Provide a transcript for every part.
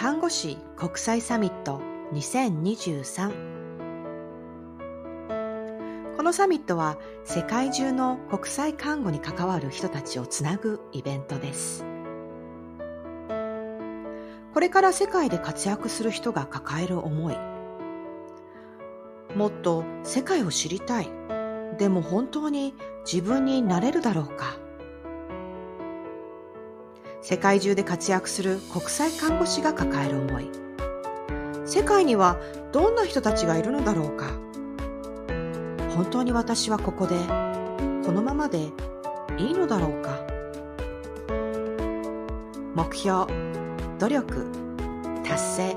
看護師国際サミット2023このサミットは世界中の国際看護に関わる人たちをつなぐイベントです。これから世界で活躍する人が抱える思い。もっと世界を知りたい。でも本当に自分になれるだろうか。世界中で活躍する国際看護師が抱える思い。世界にはどんな人たちがいるのだろうか。本当に私はここでこのままでいいのだろうか。目標努力達成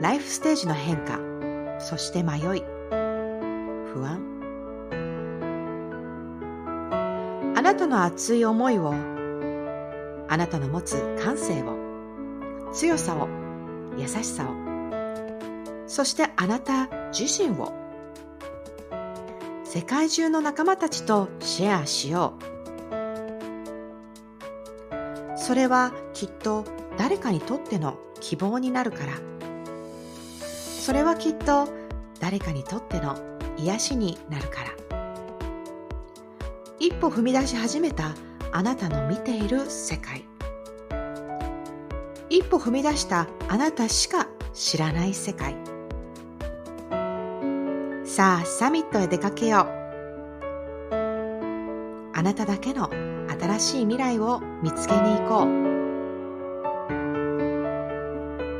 ライフステージの変化そして迷い不安。あなたの熱い思いをあなたの持つ感性を強さを優しさをそしてあなた自身を世界中の仲間たちとシェアしよう。それはきっと誰かにとっての希望になるから。それはきっと誰かにとっての癒しになるから。一歩踏み出し始めたあなたの見ている世界。一歩踏み出したあなたしか知らない世界。さあサミットへ出かけよう。あなただけの新しい未来を見つけに行こう。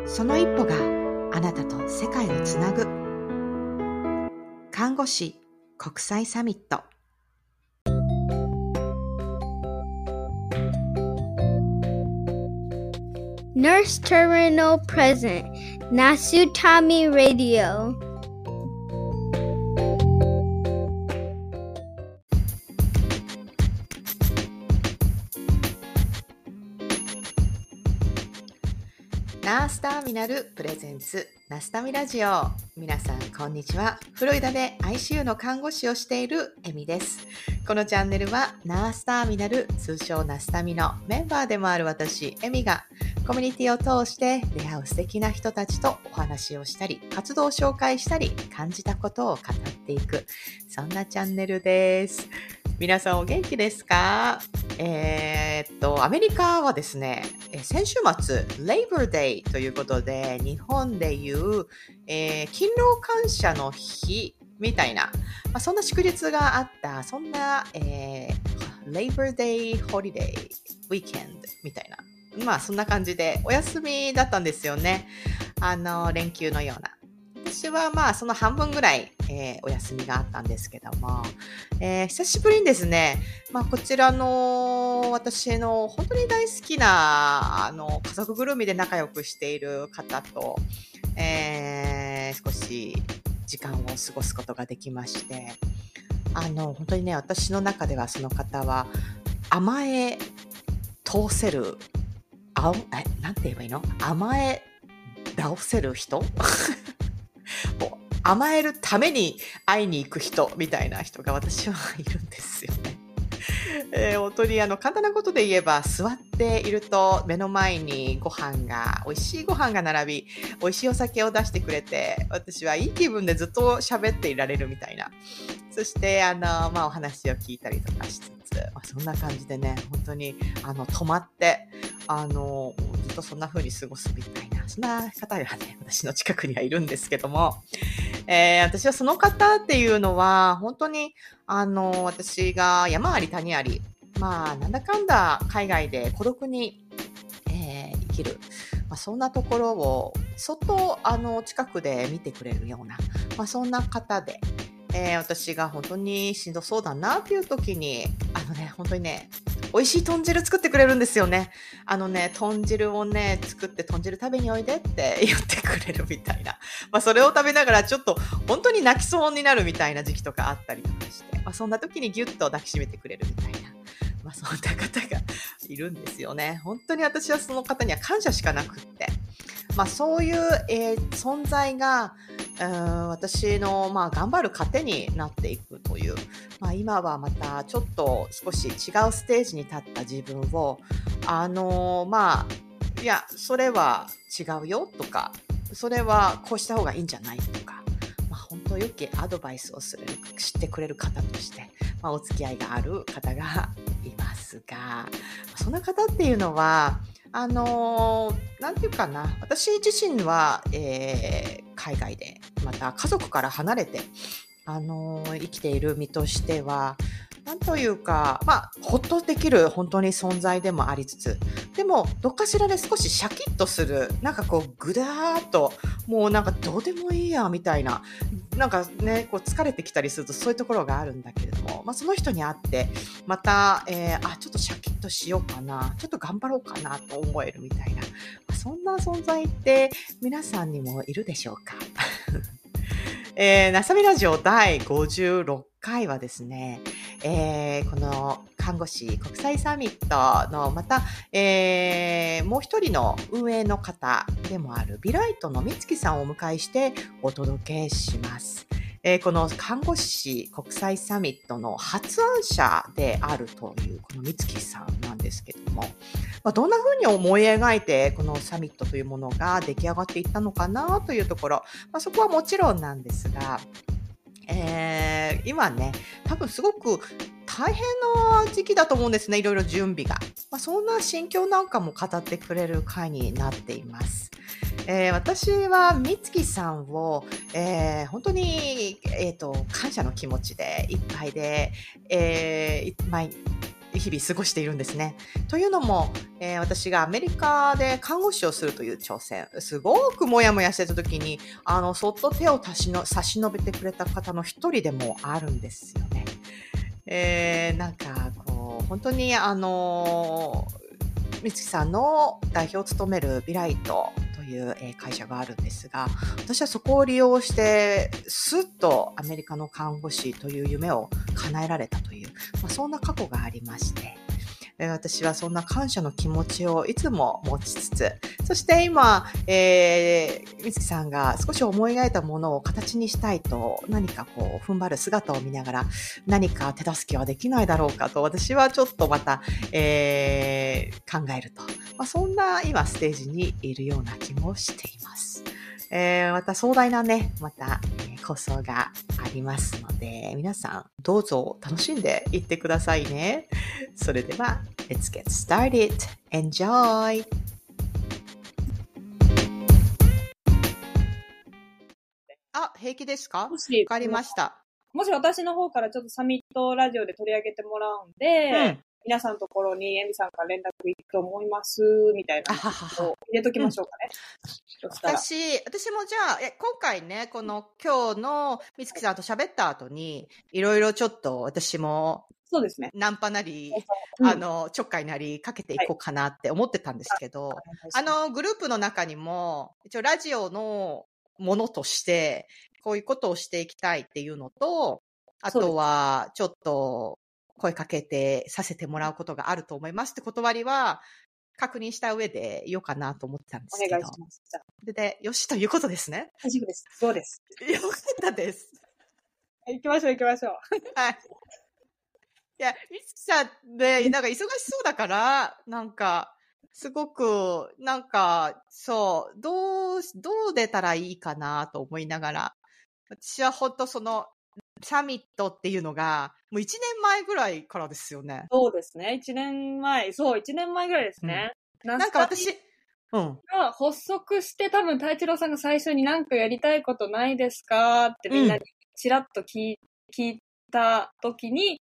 その一歩があなたと世界をつなぐ。看護師国際サミット。Nurse Terminal Present, Nasutami Radio. ナースターミナルプレゼンツナスタミラジオ皆さんこんにちは。フロリダで ICU の看護師をしているエミです。このチャンネルはナースターミナル通称ナスタミのメンバーでもある私エミがコミュニティを通して出会う素敵な人たちとお話をしたり活動を紹介したり感じたことを語っていくそんなチャンネルです。皆さんお元気ですか？えー、っと、アメリカはですね、先週末、Labor Day ということで、日本でいう、えー、勤労感謝の日みたいな、まあ、そんな祝日があった、そんな、えー、Labor Day Holiday Weekend みたいな、まあそんな感じでお休みだったんですよね。あの、連休のような。私はまあその半分ぐらい、えー、お休みがあったんですけども、えー、久しぶりにですね、まあ、こちらの私の本当に大好きなあの家族ぐるみで仲良くしている方と、えー、少し時間を過ごすことができましてあの本当にね私の中ではその方は甘え通せるあえなんて言えばいいの？甘え倒せる人？甘えるために会いに行く人みたいな人が私は いるんですよね。えー、本当にあの簡単なことで言えば座っていると目の前にご飯が美味しいご飯が並び美味しいお酒を出してくれて私はいい気分でずっと喋っていられるみたいな。そしてあの、まあ、お話を聞いたりとかしつつ、まあ、そんな感じでね本当にあの止まってあのずっとそんな風に過ごすみたいなそんな方がね私の近くにはいるんですけどもえー、私はその方っていうのは、本当に、あの、私が山あり谷あり、まあ、なんだかんだ海外で孤独に、えー、生きる。まあ、そんなところを、そっと、あの、近くで見てくれるような、まあ、そんな方で、えー、私が本当にしんどそうだなっていう時に、あのね、本当にね、美味しい豚汁作ってくれるんですよね。あのね、豚汁をね、作って豚汁食べにおいでって 言ってくれるみたいな。まあ、それを食べながらちょっと本当に泣きそうになるみたいな時期とかあったりとかして、まあ、そんな時にギュッと抱きしめてくれるみたいな。まあ、そんな方が いるんですよね。本当に私はその方には感謝しかなくって。まあ、そういう、えー、存在が、うん、私の、まあ、頑張る糧になっていくという、まあ、今はまたちょっと少し違うステージに立った自分を、あの、まあ、いや、それは違うよとか、それはこうした方がいいんじゃないとか、まあ、本当よきアドバイスをする、知ってくれる方として、まあ、お付き合いがある方がいますが、そんな方っていうのは、あのー、なんていうかな、私自身は、えー、海外で、また家族から離れて、あのー、生きている身としては、なんというか、まあ、ほっとできる本当に存在でもありつつ、でも、どっかしらで少しシャキッとする、なんかこう、ぐだーっと、もうなんかどうでもいいや、みたいな、なんかね、こう疲れてきたりするとそういうところがあるんだけれども、まあ、その人に会って、また、えー、あ、ちょっとシャキッとしようかな、ちょっと頑張ろうかなと思えるみたいな、まあ、そんな存在って皆さんにもいるでしょうか？えー、なさみラジオ第56回はですね、えー、この看護師国際サミットのまた、えー、もう一人の運営の方でもあるビライトの美月さんをお迎えしてお届けします。えー、この看護師国際サミットの発案者であるというこの美月さんなんですけども、まあ、どんな風に思い描いてこのサミットというものが出来上がっていったのかなというところ、まあ、そこはもちろんなんですが、えー、今ね、多分すごく大変な時期だと思うんですね、いろいろ準備が。まあ、そんな心境なんかも語ってくれる回になっています。えー、私は美月さんを、えー、本当に、えーと、感謝の気持ちでいっぱいで、えー、毎日々過ごしているんですね。というのも、えー、私がアメリカで看護師をするという挑戦、すごくもやもやしてた時に、あの、そっと手を差し伸べてくれた方の一人でもあるんですよね。えー、なんか、こう、本当にあの美月さんの代表を務めるビライトいう会社があるんですが、私はそこを利用して、すっとアメリカの看護師という夢を叶えられたという、まあ、そんな過去がありまして、私はそんな感謝の気持ちをいつも持ちつつ、そして今、えー、美月さんが少し思い描いたものを形にしたいと何かこう踏ん張る姿を見ながら何か手助けはできないだろうかと私はちょっとまた、えー、考えると、まあ、そんな今ステージにいるような気もしています。えー、また壮大なね、また、えー、構想がありますので、皆さんどうぞ楽しんでいってくださいね。それでは、Let's get started. Enjoy! あ、平気ですか？わかりました。もし私の方からちょっとサミットラジオで取り上げてもらうんで、うん、皆さんのところにエミさんから連絡いくと思います、みたいな。を入れときましょうかね。うん、私、私もじゃあ、え今回ね、この今日の美月さんと喋った後に、いろいろちょっと私も、そうですね。ナンパなり、うん、あの、ちょっかいなりかけていこうかなって思ってたんですけど、はい、あの、グループの中にも、一応ラジオのものとして、こういうことをしていきたいっていうのと、あとは、ちょっと、声かけてさせてもらうことがあると思いますって断りは、確認した上で言おうかなと思ってたんですけど。お願いします。で、で、よしということですね。大丈夫です。そうです。よかったです。行きましょう行きましょう。はい。いや、みつきさんで、なんか忙しそうだから、なんか、すごく、なんか、そう、どう、どう出たらいいかなと思いながら、私は本当その、サミットっていうのが、もう1年前ぐらいからですよね。そうですね。1年前、そう、1年前ぐらいですね。うん、なんか私、うん。が発足して多分太一郎さんが最初に何かやりたいことないですかってみんなにちらっと聞,、聞いた時に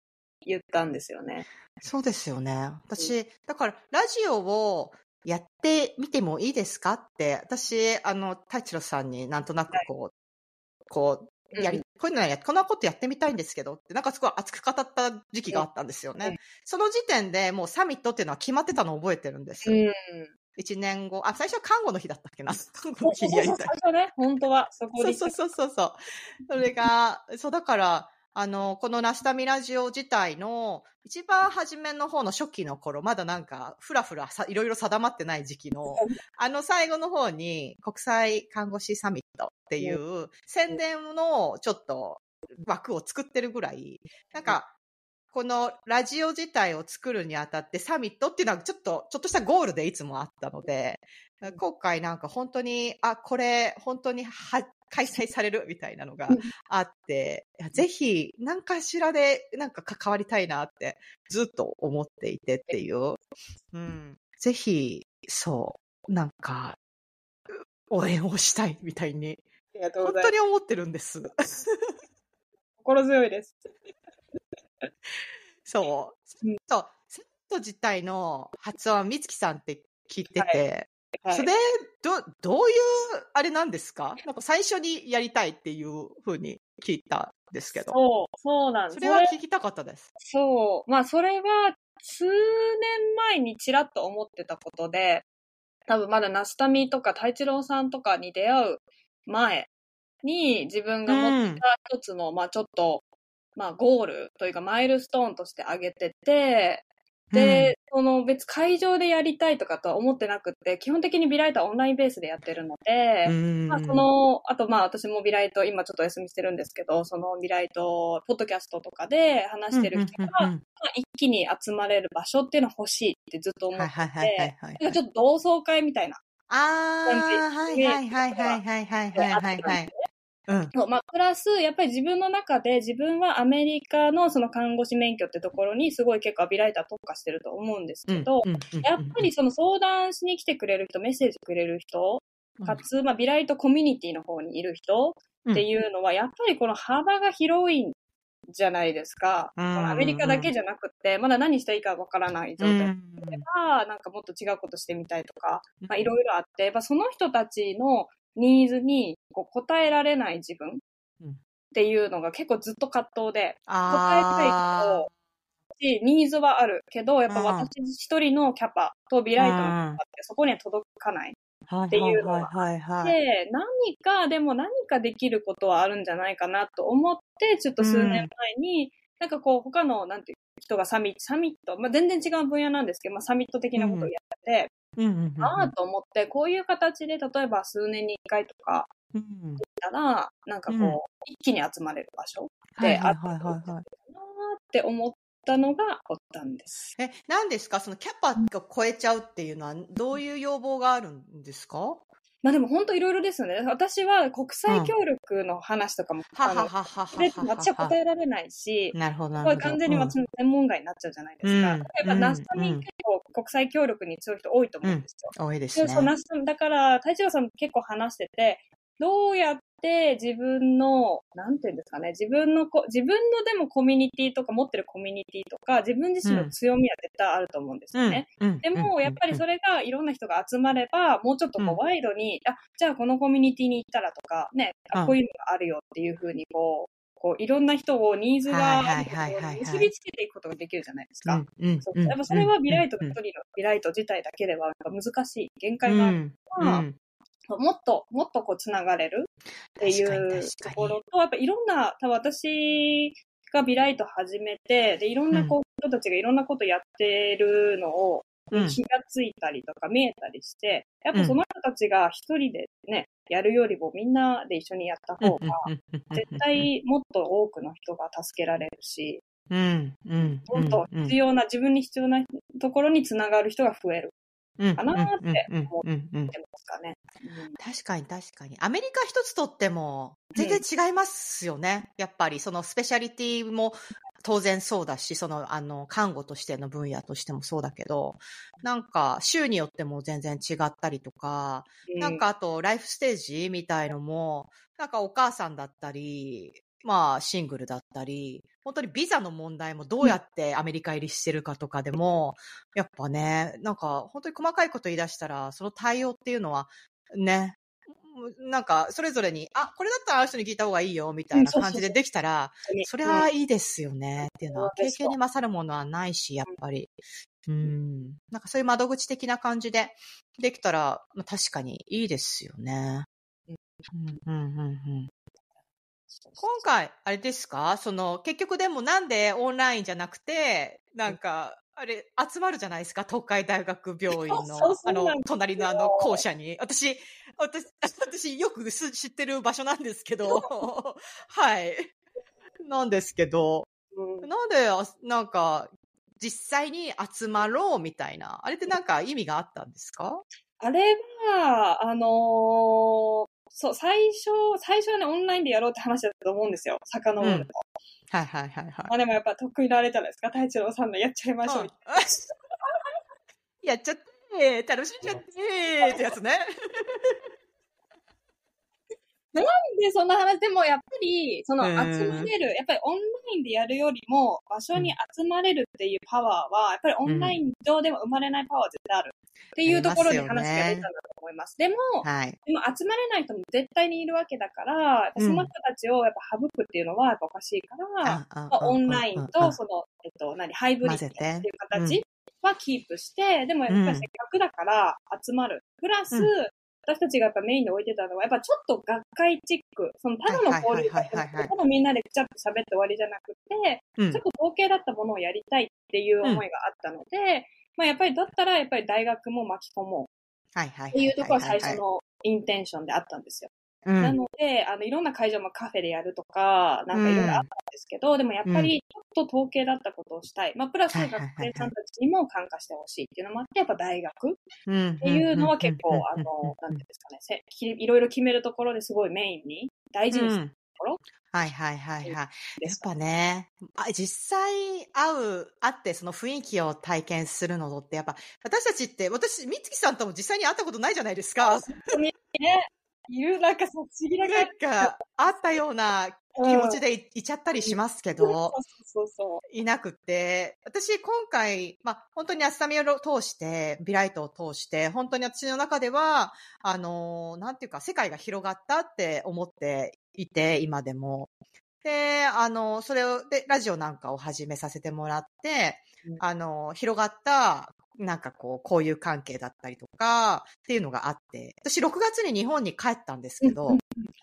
言ったんですよね。そうですよね。私、だからラジオをやってみてもいいですかって、私、あの、太一郎さんになんとなくこう、はい、こう、やり、うん、こういうのや、こんなことやってみたいんですけどって、なんかすごい熱く語った時期があったんですよね。その時点でもうサミットっていうのは決まってたのを覚えてるんです。うん一年後、あ、最初は看護の日だったっけな？看護の日にやりたい。最初ね、本当は、そこで。そうそうそうそう。それが、そうだから、あの、このナスタミラジオ自体の一番初めの方の初期の頃、まだなんか、ふらふらさ、いろいろ定まってない時期の、あの最後の方に国際看護師サミットっていう宣伝のちょっと枠を作ってるぐらい、なんか、このラジオ自体を作るにあたってサミットっていうのはちょっと、ちょっとしたゴールでいつもあったので、今回なんか本当に、あ、これ本当には開催されるみたいなのがあって、ぜひ何かしらでなんか関わりたいなってずっと思っていてっていう。うん。ぜひ、そう、なんか、応援をしたいみたいに、ありがとうご本ざいます。当に思ってるんです。心強いです。そう。うんそう。セット自体の発音はみつきさんって聞いてて、はいそれ、ど、どういう、あれなんですか？なんか最初にやりたいっていうふうに聞いたんですけど。そう、そうなんです。それは聞きたかったです。そう。まあ、それは、数年前にちらっと思ってたことで、多分まだナスタミとか太一郎さんとかに出会う前に自分が持ってた一つの、まあちょっと、まあゴールというかマイルストーンとして挙げてて、で、うん、その別会場でやりたいとかとは思ってなくて、基本的にビライトはオンラインベースでやってるので、まあその、あとまあ私もビライト、今ちょっとお休みしてるんですけど、そのビライト、ポッドキャストとかで話してる人が、まあ、一気に集まれる場所っていうのは欲しいってずっと思って、なんかちょっと同窓会みたいなああ、はいはいはいはいはい、はい。うん。まあ、プラス、やっぱり自分の中で自分はアメリカのその看護師免許ってところにすごい結構ビライター特化してると思うんですけど、やっぱりその相談しに来てくれる人、メッセージくれる人、かつ、まあ、ビライトコミュニティの方にいる人っていうのは、やっぱりこの幅が広いんじゃないですか。うんアメリカだけじゃなくて、まだ何していいかわからない状態うんは、なんかもっと違うことしてみたいとか、まあ、いろいろあって、やっぱその人たちのニーズにこう応えられない自分うんっていうのが結構ずっと葛藤で、答えたいあけど、しニーズはあるけど、やっぱうん私一人のキャパとビライトのキャパってそこには届かない。あ。っていうのははいはいはいはい。で、何か、でも何かできることはあるんじゃないかなと思って、ちょっと数年前に、なんかこう、他の、なんていう人がサミット、サミット、まあ、全然違う分野なんですけど、まあ、サミット的なことをやって、うんうんうんああと思って、こういう形で、例えば数年に一回とかうんたら、なんかこう、うん一気に集まれる場所であった。なーって思ったのがおったんです。え、何ですか？そのキャパが超えちゃうっていうのは、どういう要望があるんですか？まあでも本当いろいろですよね。私は国際協力の話とかも、はあのはははそれっては私は答えられないし、なるほど。完全に私の専門外になっちゃうじゃないですか。うん例えば、うんナスタミうん結構国際協力に強い人多いと思うんですよ。うん多いですね。うだから、太一郎さんも結構話してて、どうやって自分の、なんていうんですかね、自分のこ、自分のでもコミュニティとか持ってるコミュニティとか、自分自身の強みは絶対あると思うんですよね。うん。うんでも、やっぱりそれがいろんな人が集まれば、もうちょっとこうワイドに、あ、じゃあこのコミュニティに行ったらとか、ね、うんあこういうのがあるよっていうふうに、こう、こういろんな人をニーズが結びつけていくことができるじゃないですか。やっぱそれはビライト一人のビライト自体だけではやっぱ難しい限界うんがあるうんうんもっと、もっとこう、つながれるっていうところと、やっぱいろんな、多分私がビライト始めて、で、いろんなこう、人たちがいろんなことやってるのを、うん。気がついたりとか見えたりして、やっぱその人たちが一人でね、やるよりもみんなで一緒にやった方が、絶対もっと多くの人が助けられるし、うん。うん。もっと必要な、自分に必要なところにつながる人が増えるかなって思うんうんうんってますかね。うん確かに確かに。アメリカ一つとっても全然違いますよね。やっぱりそのスペシャリティも当然そうだし、そのあの看護としての分野としてもそうだけど、なんか州によっても全然違ったりとか、なん、かあとライフステージみたいのも、なんかお母さんだったり、まあシングルだったり、本当にビザの問題もどうやってアメリカ入りしてるかとかでも、やっぱね、なんか本当に細かいこと言い出したら、その対応っていうのはね、なんかそれぞれに、あ、これだったらあの人に聞いた方がいいよみたいな感じでできたら、それはいいですよねっていうのは、経験に勝るものはないし、やっぱり。うん。なんかそういう窓口的な感じでできたら、まあ、確かにいいですよね。うん、うん、うん、うん。今回、あれですか？その、結局でもなんでオンラインじゃなくて、なんか、あれ、集まるじゃないですか？東海大学病院のあの隣のあの校舎に。私、私、私よくす知ってる場所なんですけど、はい。なんですけど、うんうん。なんで、あなんか、実際に集まろうみたいな。あれってなんか意味があったんですか？あれは、あのーそう、最初、最初はね、オンラインでやろうって話だったと思うんですよ。遡ると。はいはいはいはい。まあでもやっぱ得意なあれじゃないですか。太一郎さんのやっちゃいましょうみたいな。う んやっちゃって、楽しんじゃって、ってやつね。で、そんな話？でもやっぱり、そのうん集まれる、やっぱりオンラインでやるよりも、場所に集まれるっていうパワーは、やっぱりオンライン上でも生まれないパワーは絶対ある。っていうところに話が出たんだと思います。でも、はい。でも集まれない人も絶対にいるわけだから、その人たちをやっぱ省くっていうのはやっぱおかしいから、あまあ、オンラインと、その、えっと、何、ハイブリッドっていう形はキープして、でもやっぱりせっかくだから集まる。プラス、うん私たちがやっぱメインで置いてたのは、やっぱちょっと学会チック、そのただの交流会ただみんなでくちゃっと喋って終わりじゃなくて、うんちょっと統計だったものをやりたいっていう思いがあったので、まあやっぱりだったらやっぱり大学も巻き込もう。っていうところは最初のインテンションであったんですよ。うん。なので、あの、いろんな会場もカフェでやるとか、なんかいろいろあったんですけど、でもやっぱりちょっと統計だったことをしたい。まあ、プラスはい学生さんたちにも参加してほしいっていうのもあって、やっぱ大学っていうのは結構、あの、なんていうんですかね、いろいろ決めるところですごいメインに大事にするうんところはいはいはいはい。やっ。ぱね、あ実際会う、会ってその雰囲気を体験するのって、やっぱ私たちって、私、みつきさんとも実際に会ったことないじゃないですか。本当にね、いる、なんかそう、不思議ななん。か、会ったような気持ちでいいちゃったりしますけど、いなくて、私今回、まあ、本当にアスタミを通して、ビライトを通して、本当に私の中では、あの、なんていうか、世界が広がったって思っていて、今でも。で、あの、それを、で、ラジオなんかを始めさせてもらってうん、あの、広がった、なんかこう、交友関係だったりとか、っていうのがあって、私6月に日本に帰ったんですけど、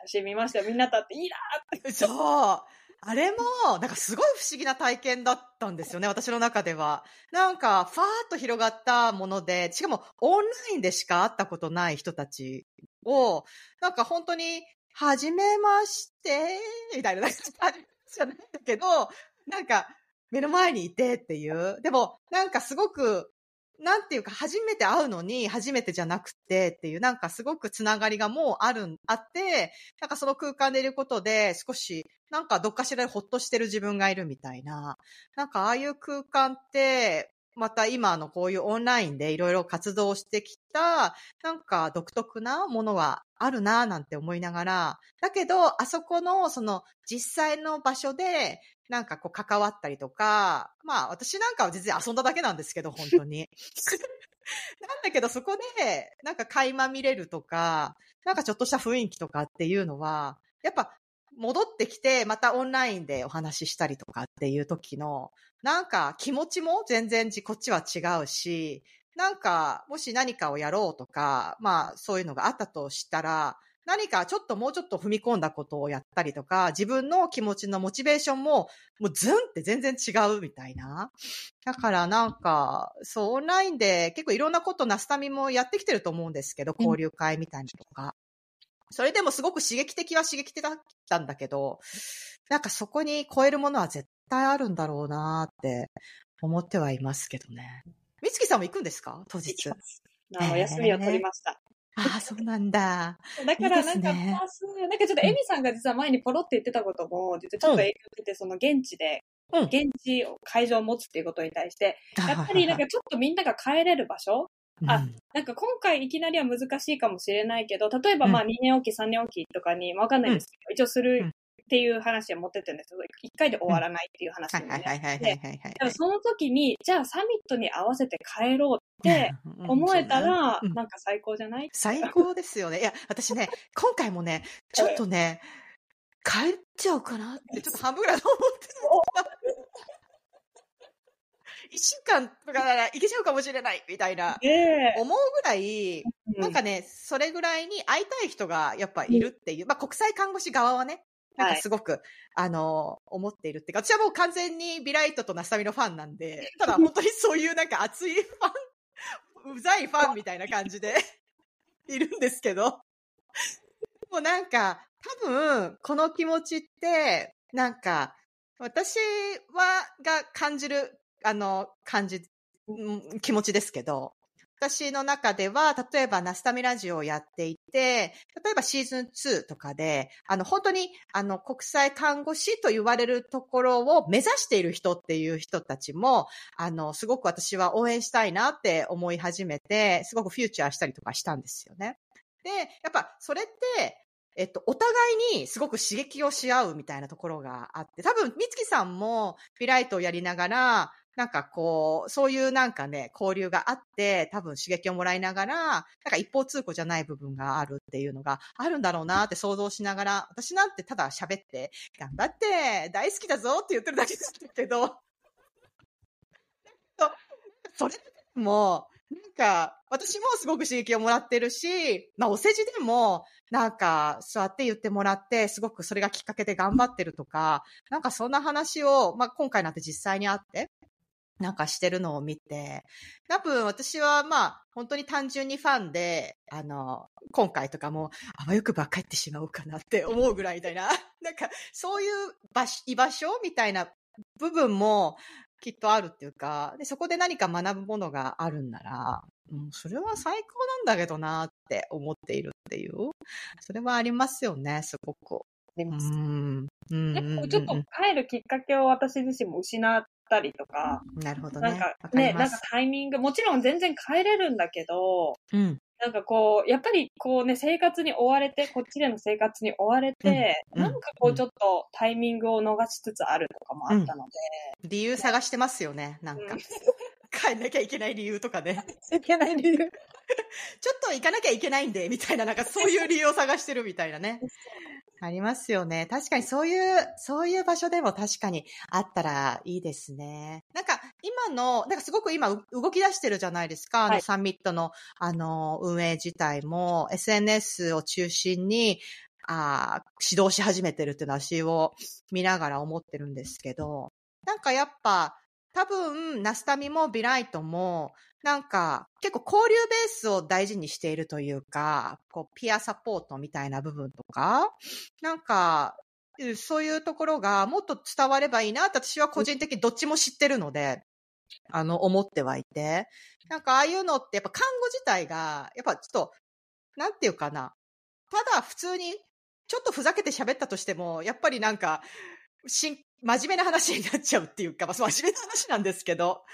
写真見ましたよ。みんなと会って、いいなそう。あれも、なんかすごい不思議な体験だったんですよね、私の中では。なんか、ファーッと広がったもので、しかもオンラインでしか会ったことない人たちを、なんか本当に、はじめまして、みたいな、なんかじゃないんだけど、なんか、目の前にいてっていう。でも、なんかすごく、なんていうか、初めて会うのに、初めてじゃなくてっていう、なんかすごくつながりがもうある、あって、なんかその空間でいることで、少し、なんかどっかしらでほっとしてる自分がいるみたいな。なんかああいう空間って、また今のこういうオンラインでいろいろ活動してきた、なんか独特なものはあるなぁなんて思いながら、だけど、あそこのその実際の場所で、なんかこう関わったりとか、まあ私なんかは全然遊んだだけなんですけど、本当に。なんだけどそこで、なんか垣間見れるとか、なんかちょっとした雰囲気とかっていうのは、やっぱ戻ってきて、またオンラインでお話ししたりとかっていう時の、なんか気持ちも全然こっちは違うし、なんかもし何かをやろうとか、まあそういうのがあったとしたら、何かちょっともうちょっと踏み込んだことをやったりとか、自分の気持ちのモチベーションも、もうズンって全然違うみたいな。だからなんか、そう、オンラインで結構いろんなことナスタミもやってきてると思うんですけど、交流会みたいなのとか。それでもすごく刺激的は刺激的だったんだけど、なんかそこに超えるものは絶対あるんだろうなって思ってはいますけどね。みつきさんも行くんですか？当日。あの、休みを取りました。ああ、そうなんだ。だから、なんか、すね。パースなんかちょっとエミさんが実は前にポロって言ってたことも、実はちょっと影響受けて、その現地で、うん。現地を会場を持つっていうことに対して、やっぱりなんかちょっとみんなが帰れる場所？あうん。なんか今回いきなりは難しいかもしれないけど、例えばうん。まあ2年おき3年おきとかに、わかんないですけど、一応するっていう話は持ってってるんですけど、1回で終わらないっていう話はいにはいはいはいはいはいはい。でもその時に、じゃあサミットに合わせて帰ろうってうん思えたら、うんなんか最高じゃない？最高ですよね。いや、私ね、今回もね、ちょっとね、帰っちゃうかなって、ちょっと半分ぐらい思ってた。一週間とかならいけちゃうかもしれない、みたいな。思うぐらい、なんかね、それぐらいに会いたい人がやっぱいるっていう、まあ国際看護師側はね、なんかすごく、あの、思っているっていうか、私はもう完全にビライトとナスタミのファンなんで、ただ本当にそういうなんか熱いファン、うざいファンみたいな感じで いるんですけど、もうなんか、多分、この気持ちって、なんか、私は、が感じる、あの、感じ、うん気持ちですけど、私の中では、例えばナスタミラジオをやっていて、例えばシーズン2とかで、あの、本当に、あの、国際看護師と言われるところを目指している人っていう人たちも、あの、すごく私は応援したいなって思い始めて、すごくフューチャーしたりとかしたんですよね。で、やっぱそれって、えっと、お互いにすごく刺激をし合うみたいなところがあって、多分、みつきさんもフィライトをやりながら、なんかこう、そういうなんかね、交流があって、多分刺激をもらいながら、なんか一方通行じゃない部分があるっていうのがあるんだろうなって想像しながら、私なんてただ喋って、頑張って、大好きだぞって言ってるだけですけど、それも、なんか、私もすごく刺激をもらってるし、まあ、お世辞でも、なんか、座って言ってもらって、すごくそれがきっかけで頑張ってるとか、なんかそんな話を、まあ、今回なんて実際にあって、なんかしてるのを見て、多分私はまあ、本当に単純にファンで、あの、今回とかも、あわよくば帰ってしまおうかなって思うぐらいみたいな、なんか、そういう場所、居場所みたいな部分も、きっとあるっていうか、で、そこで何か学ぶものがあるんなら、うん、それは最高なんだけどなって思っているっていう、それはありますよね、すごく。う出ます。ん。うん。結構ちょっと帰るきっかけを私自身も失ったりとか、なるほどね。なんかね、なんか。タイミング、もちろん全然帰れるんだけど、うん。なんかこう、やっぱりこうね、生活に追われて、こっちでの生活に追われて、うんなんかこうちょっとタイミングを逃しつつあるとかもあったの理由探してますよね、なんで、かうん。帰んなきゃいけない理由とかね。いけない理由。ちょっと行かなきゃいけないんで、みたいな、なんかそういう理由を探してるみたいなね。ありますよね。確かにそういう、そういう場所でも確かにあったらいいですね。なんか今の、なんかすごく今う動き出してるじゃないですか。あのはいサミットの、あの、運営自体も SNS を中心に、あー指導し始めてるっていうのは私を見ながら思ってるんですけど、なんかやっぱ、多分、ナスタミもビライトも、なんか、結構交流ベースを大事にしているというか、こう、ピアサポートみたいな部分とか、なんか、そういうところがもっと伝わればいいなって私は個人的にどっちも知ってるので、あの、思ってはいて。なんかああいうのってやっぱ看護自体が、やっぱちょっと、なんていうかな。ただ普通に、ちょっとふざけて喋ったとしても、やっぱりなんか、しん、真面目な話になっちゃうっていうか、真面目な話なんですけど、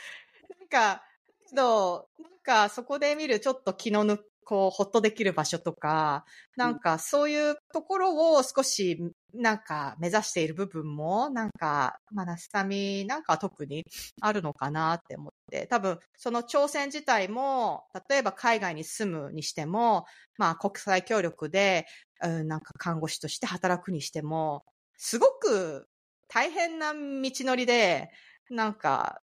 なんか、けど、なんかそこで見るちょっと気の抜こう、ほっとできる場所とか、なんかそういうところを少し、なんか目指している部分も、なんか、まあ、ナスタミなんか特にあるのかなって思って、多分その挑戦自体も、例えば海外に住むにしても、まあ国際協力で、うん、なんか看護師として働くにしても、すごく大変な道のりで、なんか、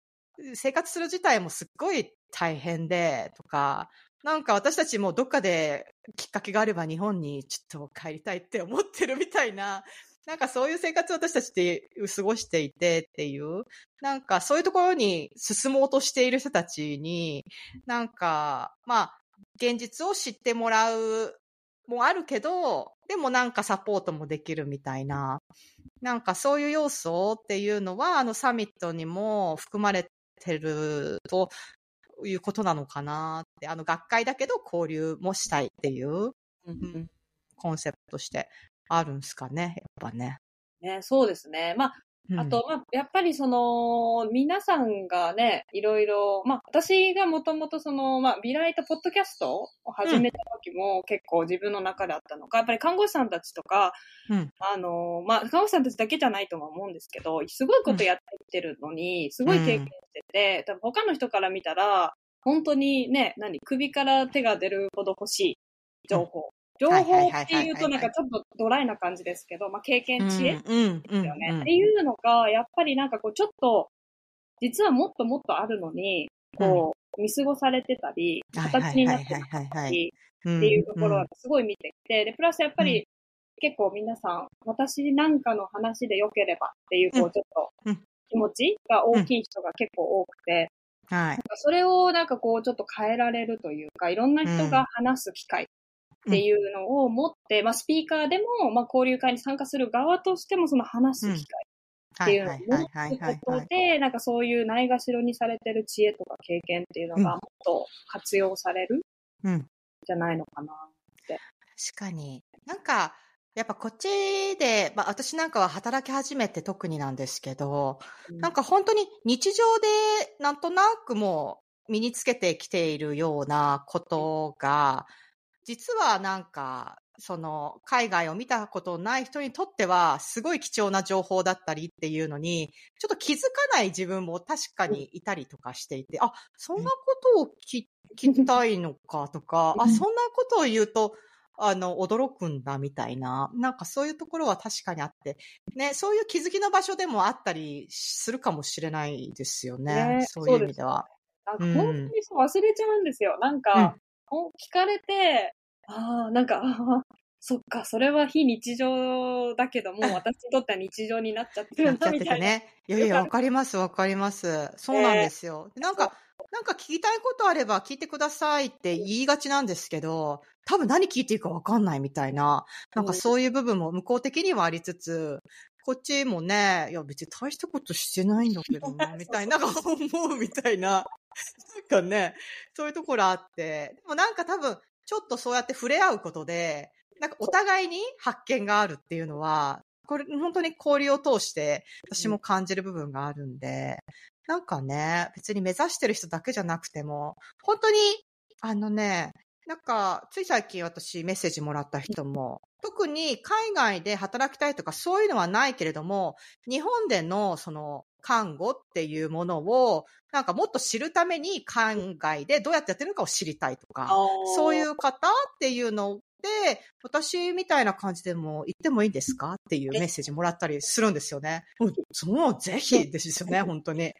生活する自体もすっごい大変で、とか、なんか私たちもどっかできっかけがあれば日本にちょっと帰りたいって思ってるみたいな、なんかそういう生活を私たちって過ごしていてっていう、なんかそういうところに進もうとしている人たちに、なんか、まあ、現実を知ってもらうもあるけど、でもなんかサポートもできるみたいな、なんかそういう要素っていうのは、あのサミットにも含まれてるということなのかなって、あの学会だけど交流もしたいっていううんコンセプトとしてあるんですかね、やっぱね。ね、そうですね。まあ、うんあと、まあ、やっぱりその、皆さんがね、いろいろ、まあ、私がもともとその、まあ、ビライトポッドキャストを始めた時も結構自分の中であったのが、やっぱり看護師さんたちとか、うん。あの、まあ、看護師さんたちだけじゃないとは思うんですけど、すごいことやってきてるのに、すごい経験してて、多分他の人から見たら、本当にね、何、首から手が出るほど欲しい情報。情報っていうとなんかちょっとドライな感じですけど、まあ、経験、知恵ですよね。うんっていうのが、やっぱりなんかこう、ちょっと、実はもっともっとあるのに、こう、見過ごされてたり、はい形になってたり、うんっていうところはすごい見てきて、で、プラスやっぱり、結構皆さん、私なんかの話で良ければっていう、こうちょっとうん、気持ちが大きい人が結構多くて、はい。それをなんかこう、ちょっと変えられるというか、いろんな人が話す機会っていうのを持って、まあ、スピーカーでも、まあ、交流会に参加する側としても、その話す機会っていうのを持つことで、なんかそういうないがしろにされてる知恵とか経験っていうのうんがもっと活用されるうん。んじゃないのかな。確かに。なんか、やっぱこっちで、まあ私なんかは働き始めて特になんですけど、なんか本当に日常でなんとなくもう身につけてきているようなことが、実はなんか、その海外を見たことない人にとってはすごい貴重な情報だったりっていうのに、ちょっと気づかない自分も確かにいたりとかしていて、あ、そんなことを聞聞きたいのかとか、あ、うんそんなことを言うと、あの、驚くんだみたいな、なんかそういうところは確かにあって、ね、そういう気づきの場所でもあったりするかもしれないですよね。ねそういう意味では。なんか本当にそう忘れちゃうんですよ。なんか、ほん聞かれて、ああ、なんか、そっか、それは非日常だけども、う ん私にとっては日常になっちゃってるな、みたいな。ね。いやいや、わかります、わかります。そうなんですよ。なんか、なんか聞きたいことあれば聞いてくださいって言いがちなんですけど、多分何聞いていいかわかんないみたいな、なんかそういう部分も向こう的にはありつつ、こっちもね、いや別に大したことしてないんだけど な、みたいな、なんか思うみたいな、なんかね、そういうところあって、でもなんか多分、ちょっとそうやって触れ合うことで、なんかお互いに発見があるっていうのは、これ本当に交流を通して私も感じる部分があるんで、なんかね、別に目指してる人だけじゃなくても、本当に、あのね、なんか、つい最近私メッセージもらった人も、特に海外で働きたいとかそういうのはないけれども、日本でのその看護っていうものを、なんかもっと知るために海外でどうやってやってるのかを知りたいとか、そういうう方っていうので、私みたいな感じでも言ってもいいんですかっていうメッセージもらったりするんですよね。うんそう、ぜひですよね、本当に。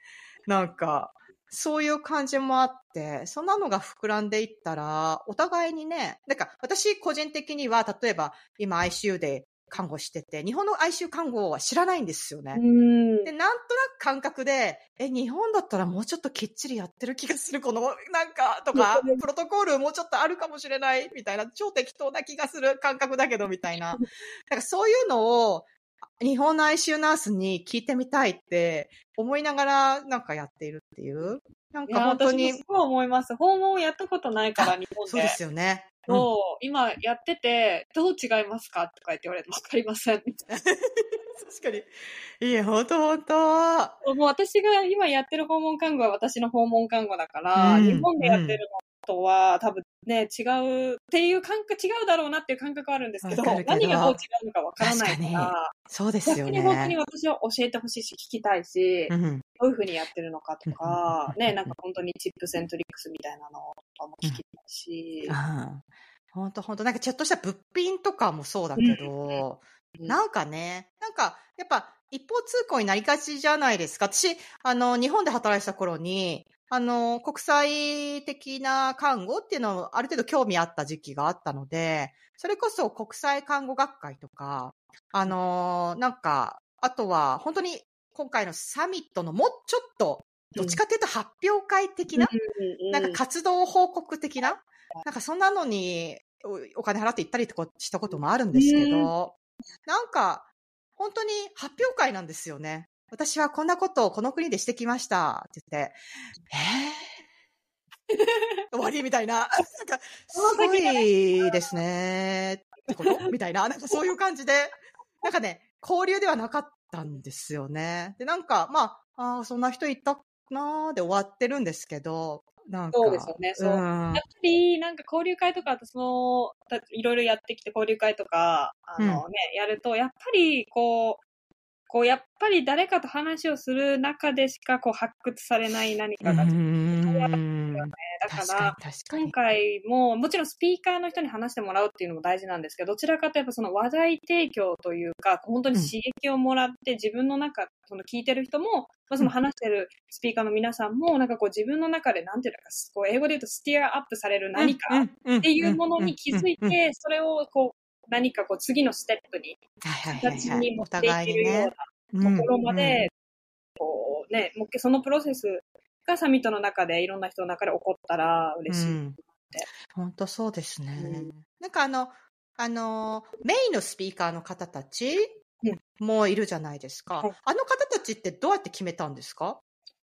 なんか、そういう感じもあって、そんなのが膨らんでいったら、お互いにね、なんか私個人的には、例えば今 ICU で看護してて、日本の ICU 看護は知らないんですよね。んで、なんとなく感覚で、え、日本だったらもうちょっときっちりやってる気がする、この、なんか、とか、プロトコールもうちょっとあるかもしれない、みたいな、超適当な気がする感覚だけど、みたいな。なんかそういうのを、日本の ICU ナースに聞いてみたいって思いながら、なんかやっているっていう。なんか本当にす、ごい思います。訪問やったことないから、日本で。そうですよね。うんそう、今やってて、どう違いますかとか言って言われて、わかりません。確かに。いや、本当本当もう私が今やってる訪問看護は私の訪問看護だから、うん日本でやってるのとは多分ね、違うっていう感覚、違うだろうなっていう感覚はあるんですけど、けど。何がどう違うのかわからないか確ら、そうですよ逆に本当にね。私は教えてほしいし、聞きたいし、うん。どういうふうにやってるのかとか、うんね、なんか本当にチップセントリックスみたいなのとかも聞きたいし、本当本当。なんかちょっとした物品とかもそうだけど、うん。なんかね、なんか、やっぱ、一方通行になりがちじゃないですか。私、あの、日本で働いてた頃に、あの、国際的な看護っていうのをある程度興味あった時期があったので、それこそ国際看護学会とか、あの、なんか、あとは、本当に今回のサミットのもうちょっと、どっちかっていうと発表会的な、なんか活動報告的な、なんかそんなのにおお金払って行ったりとかしたこともあるんですけど、なんか、本当に発表会なんですよね。私はこんなことをこの国でしてきましたって言って、えー、終わりみたいな。なんか、すごいですね。ってこと？みたいな。なんかそういう感じで、なんかね、交流ではなかったんですよね。で、なんか、まあ、あーそんな人いたなーで終わってるんですけど、なんか。そうですよねそううんやっぱり、なんか交流会とか、私も、たいろいろやってきて交流会とか、あのね、やると、やっぱり、こう、こう、やっぱり誰かと話をする中でしか、こう、発掘されない何かが、うだんから、今に。回も、もちろんスピーカーの人に話してもらうっていうのも大事なんですけど、どちらかというとその話題提供というか、本当に刺激をもらって、自分の中、その聞いてる人も、まあ、その話してるスピーカーの皆さんも、なんかこう自分の中で、なんていうのか、こう英語で言うとスティアアップされる何か、っっていうものに気づいて、それをこう、何かこう次のステップに、形に持っていけるようねな。ところまで、こうね、もうそのプロセスがサミットの中でいろんな人の中で起こったら嬉しい。うん本当そうですね。うんなんかあの、あの、メインのスピーカーの方たちもいるじゃないですか。はいあの方たちってどうやって決めたんですか？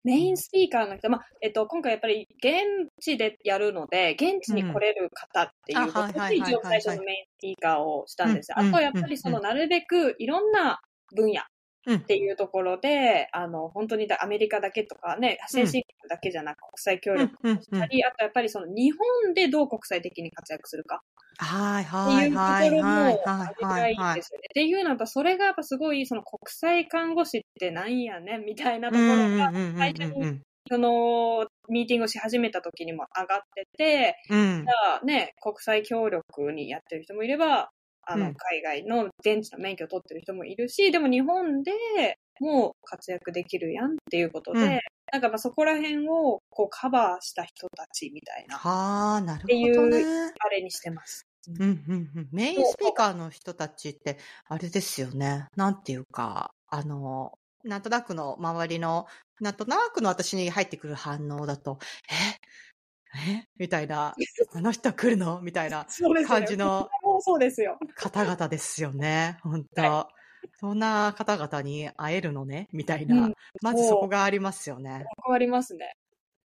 メインスピーカーの人、まあ、えっと、今回やっぱり現地でやるので、現地に来れる方っていうことで、一応最初のメインスピーカーをしたんです。うんあと、やっぱりその、なるべくいろんな分野うんっていうところで、あの、本当にだアメリカだけとかね、先進国だけじゃなく国際協力うんうんうん。したり、あとやっぱりその日本でどう国際的に活躍するかはいってはいいうとこはいろもはいあはい。ですよね。っていうのはやっぱそれがやっぱすごいその国際看護師ってなんやねんみたいなところが最初にそのミーティングをし始めた時にも上がってて、うん。じゃあね、国際協力にやってる人もいれば、あの、うん。海外の現地の免許を取ってる人もいるし、でも日本でもう活躍できるやんっていうことで、うん。なんかまあそこら辺をこうカバーした人たちみたいな、はあ、なるっていほどうね。あれにしてます。うん。うんうん、メインスピーカーの人たちって、あれですよね。なんていうか、あの、なんとなくの周りの、なんとなくの私に入ってくる反応だと、え？え？みたいな、あの人来るの？みたいな感じのそうですよ。方々ですよね。本当、はそんな方々に会えるのねみたいな。うんまずそこがありますよね。変わりますね。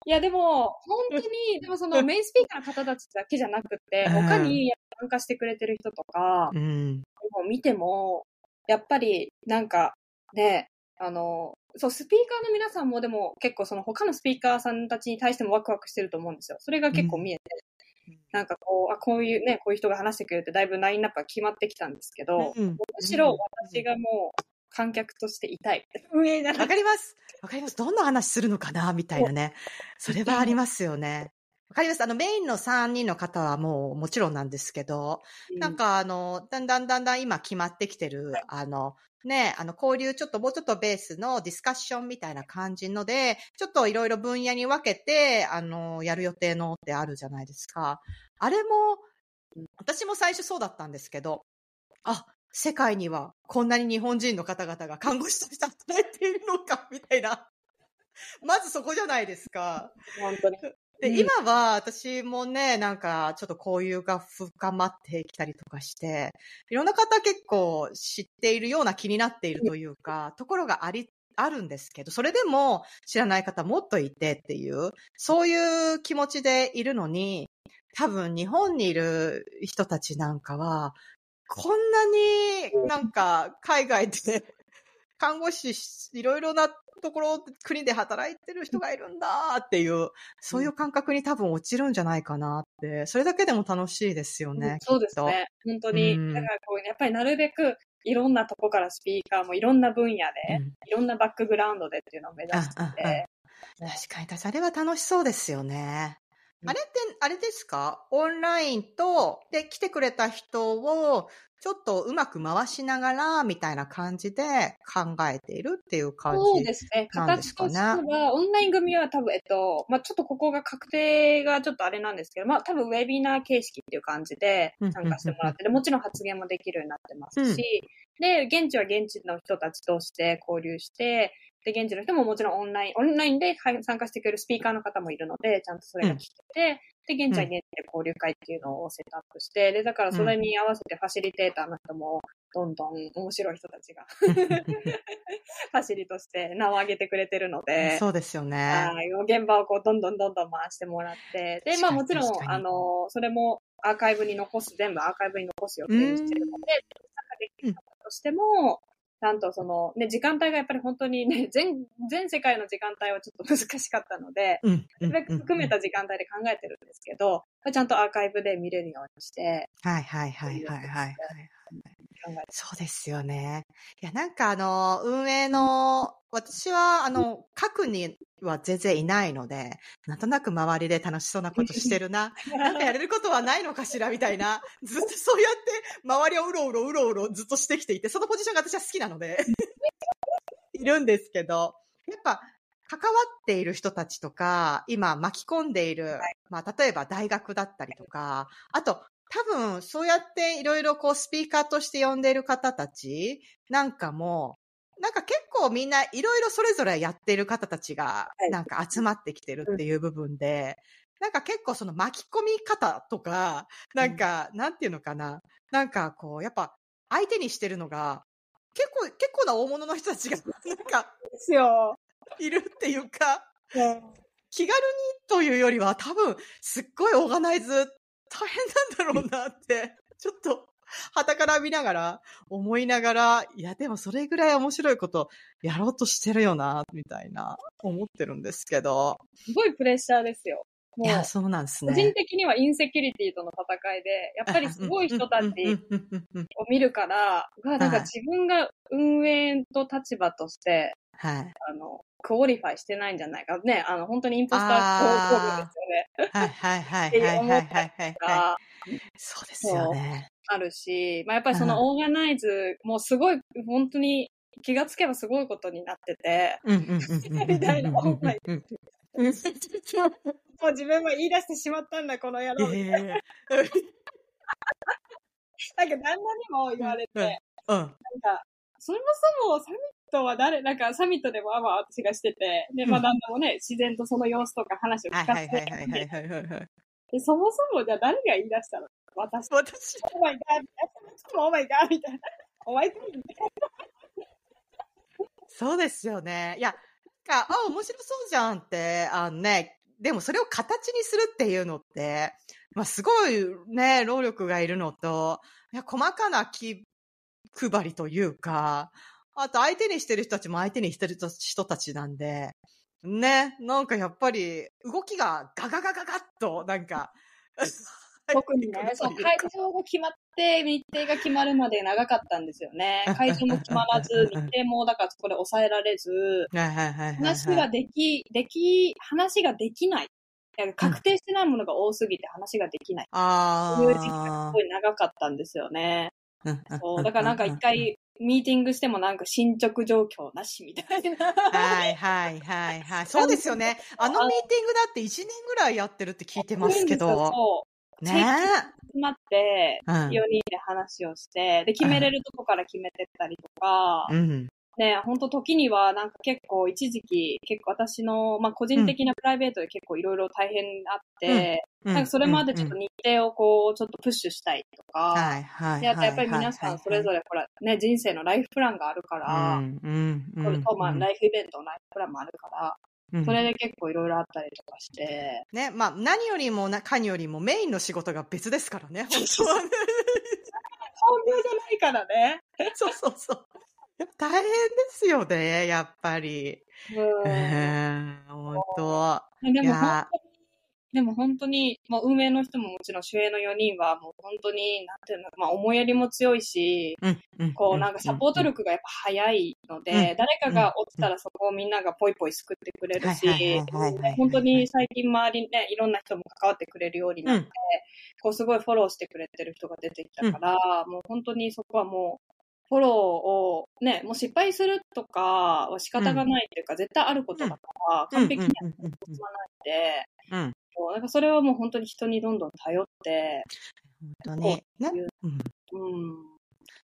いや、でも、本当に、でもそのメインスピーカーの方たちだけじゃなくて、うん他に参加してくれてる人とか、うん。を見ても、やっぱり、なんか、ね、あの、そう、スピーカーの皆さんもでも結構その他のスピーカーさんたちに対してもワクワクしてると思うんですよ。それが結構見えて、なんかこう、あ、こういうね、こういう人が話してくれてだいぶラインナップが決まってきたんですけど、うんむしろ私がもう観客としていたい。運営なわくかります。わかります。どんな話するのかなみたいなね。それはありますよね。わかります。あの、メインの3人の方はもうもちろんなんですけど、なんかあの、だんだんだんだん今決まってきてる、あの、ね、あの、交流ちょっともうちょっとベースのディスカッションみたいな感じので、ちょっといろいろ分野に分けて、あの、やる予定のってあるじゃないですか。あれも、私も最初そうだったんですけど、あ、世界にはこんなに日本人の方々が看護師として働いているのか、みたいな。まずそこじゃないですか。本当に。で、うん。今は私もね、なんかちょっと交友が深まってきたりとかして、いろんな方結構知っているような気になっているというか、ところがあり、あるんですけど、それでも知らない方もっといてっていう、そういう気持ちでいるのに、多分日本にいる人たちなんかは、こんなになんか海外で 看護師いろいろなところ、国で働いてる人がいるんだっていう、そういう感覚に多分落ちるんじゃないかなって、それだけでも楽しいですよね。そうです。ね。本当に。うんだからこう、やっぱりなるべくいろんなとこからスピーカーもいろんな分野で、うんいろんなバックグラウンドでっていうのを目指してて、確かに、確かに。あれは楽しそうですよね。うんあれって、あれですか？オンラインと、で、来てくれた人を、ちょっとうまく回しながら、みたいな感じで考えているっていう感じ。そうですね。形とねしては、オンライン組は多分、えっと、まあちょっとここが確定がちょっとあれなんですけど、まあ多分ウェビナー形式っていう感じでうん参加してもらって、でもちろん発言もできるようになってますし、で、現地は現地の人たちとして交流して、で、現地の人ももちろんオンライン、オンラインではい参加してくれるスピーカーの方もいるので、ちゃんとそれが聞けて、で、現地は現地で交流会っていうのをセットアップして、で、だからそれに合わせてファシリテーターの人も、どんどん面白い人たちがファシリとして名を挙げてくれてるので、そうですよね。はい、現場をこうどんどんどんどん回してもらって、で、まあもちろん、あの、それもアーカイブに残す、全部アーカイブに残す予定にしてるので、参加できる方としても、ちゃんとその、ね、時間帯がやっぱり本当にね、全、全世界の時間帯はちょっと難しかったので、うん。それ含めた時間帯で考えてるんですけど、ちゃんとアーカイブで見れるようにしてはいはいはいはいはいはい。考えてそうですよね。いや、なんかあの、運営の、私はあの、各には全然いないので、なんとなく周りで楽しそうなことしてるな。なんかやれることはないのかしらみたいな。ずっとそうやって周りをうろうろうろうろずっとしてきていて、そのポジションが私は好きなので、いるんですけど、やっぱ、関わっている人たちとか、今巻き込んでいる、まあ、例えば大学だったりとか、あと、多分、そうやっていろいろこう、スピーカーとして呼んでいる方たちなんかも、なんか結構みんないろいろそれぞれやっている方たちがは、いなんか集まってきてるっていう部分で、なんか結構その巻き込み方とか、なんか、なんていうのかな。なんかこう、やっぱ相手にしてるのが、結構結構な大物の人たちが、なんか、ですよ。いるっていうか、うん気軽にというよりは多分、すっごいオーガナイズ大変なんだろうなって、ちょっと、旗から見ながら、思いながら、いや、でもそれぐらい面白いことやろうとしてるよな、みたいな、思ってるんですけど。すごいプレッシャーですよ。もいうや、個そうなんです人ね。的にはインセキュリティとの戦いで、やっぱりすごい人たちを見るから、がなんはいか自分が運営と立場として、はい。あの、クオリファイしてないんじゃないか。ね、あの、本当にインポスターあー広告ですよね。はいはいはいそうですよね。あるし、まあ、やっぱりそのオーガナイズ、もうすごい、本当に気がつけばすごいことになってて、みたいなうんうんうんうんもう自分は言い出してしまったんだ、この野郎。なんか旦那にも言われて、うんうん。なんか、そもそもサミットは誰、なんかサミットでもまあまあ私がしてて、で、まあうん旦那もね、自然とその様子とか話をはい聞かせはいはいはいて、はいはいはい。で、そもそもじゃあ誰が言い出したの？私。私、 Oh my god、oh my god みたいな。お前かいみたいそうですよね。いや、なんか、あ、面白そうじゃんって、あのね、でもそれを形にするっていうのって、まあすごいね、労力がいるのと、いや、細かな気配りというか、あと相手にしてる人たちも相手にしてる人たちなんで、ね、なんかやっぱり動きがガガガガガッと、なんか、特にね、そう、会場が決まって、日程が決まるまで長かったんですよね。会場も決まらず、日程もだからそこで抑えられず。話ができ、でき、話ができない。確定してないものが多すぎて話ができない。あそういう時期がすあごい長かったんですよね。ー。そう、だからなんか一回、ミーティングしてもなんか進捗状況なしみたいな。はいはいはいはい。そうですよね。あのミーティングだって1年ぐらいやってるって聞いてますけど。そう。ね集まって、え。4人で話をして、で、決めれるとこから決めてったりとか、うん。ね、ほんと時にはなんか結構一時期、結構私の、まあ個人的なプライベートで結構いろいろ大変あって、うん。なんかそれまでちょっと日程をこう、ちょっとプッシュしたいとか、はいはい。であとやっぱり皆さんそれぞれ、れほら、ね、人生のライフプランがあるから、うんうんうん。これと、まあ、ライフイベントのライフプランもあるから、うんそれで結構いろいろあったりとかして、ね、まあ何よりもな、かによりもメインの仕事が別ですからね、本当はね。本業じゃないからね。そうそうそう。やっぱ大変ですよね、やっぱり。うん。うん、本当。でも本当に、でも本当に、まあ、運営の人ももちろん主演の4人はもう本当に、なんていうの、まあ、思いやりも強いし。こうなんかサポート力がやっぱ早いので、うん誰かが落ちたらそこをみんながポイポイ救ってくれるし本当に最近周りね、いろんな人も関わってくれるようになって、うん。こうすごいフォローしてくれてる人が出てきたから、もう本当にそこはもう、フォローをね、もう失敗するとかは仕方がないっていうか、絶対あることだから、完璧にはうんうんうんうん進まないで、うん。そうなんかそれはもう本当に人にどんどん頼って、本当に。ね。うん。うん。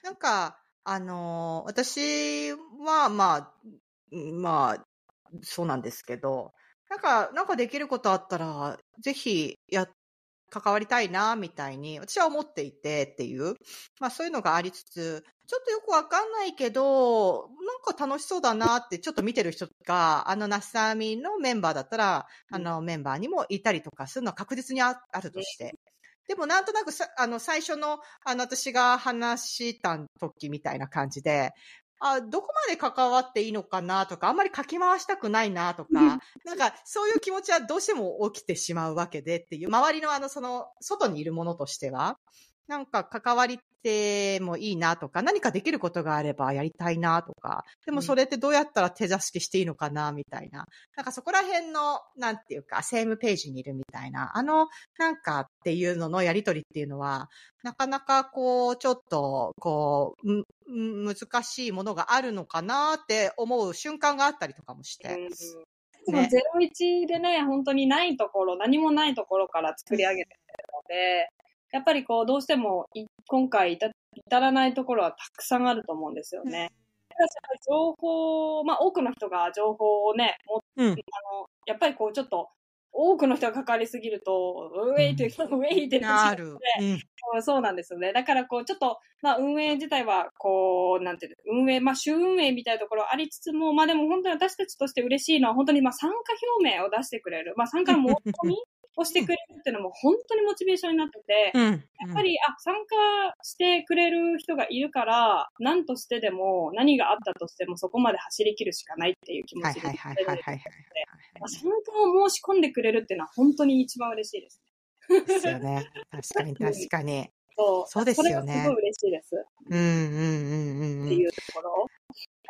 なんか、あのー私は、まあ、うんまあ、そうなんですけど、なんか、なんかできることあったら、ぜひ、や、関わりたいな、みたいに、私は思っていてっていう、まあそういうのがありつつ、ちょっとよくわかんないけど、なんか楽しそうだなって、ちょっと見てる人が、あの、ナスサミのメンバーだったら、あの、メンバーにもいたりとかするのは確実にああるとして。でもなんとなくさ、あの、最初の、あの、私が話した時みたいな感じで、あ、どこまで関わっていいのかなとか、あんまりかき回したくないなとか、なんか、そういう気持ちはどうしても起きてしまうわけでっていう、周りのあの、その、外にいるものとしては、なんか関わりってもいいなとか、何かできることがあればやりたいなとか、でもそれってどうやったら手助けしていいのかなみたいな。なんかそこら辺の、なんていうか、セームページにいるみたいな、あの、なんかっていうののやりとりっていうのは、なかなかこう、ちょっと、こう、難しいものがあるのかなって思う瞬間があったりとかもして。うん。でも01でね、本当にないところ、何もないところから作り上げてるので、やっぱりこう、どうしてもい今回至至らないところはたくさんあると思うんですよね。ただし情報、まあ多くの人が情報をね、もうん。あの、やっぱりこうちょっと、多くの人が関わりすぎると、ウェイって、ウェイってある。うん。そうなんですよね。だから、こう、ちょっと、まあ、運営自体は、こう、なんていうの、運営、まあ、主運営みたいなところありつつも、まあ、でも本当に私たちとして嬉しいのは、本当に、まあ、参加表明を出してくれる。まあ、参加の申し込みをしてくれるっていうのも、本当にモチベーションになってて、うん。やっぱり、あ、参加してくれる人がいるから、何としてでも、何があったとしても、そこまで走り切るしかないっていう気持ちで。参加を申し込んでくれるっていうのは、本当に一番嬉しいです。ですよね。確かに確かに。そう。そうですよねそれがすごい嬉しいです。うんうんうんうんうん。っていうところ。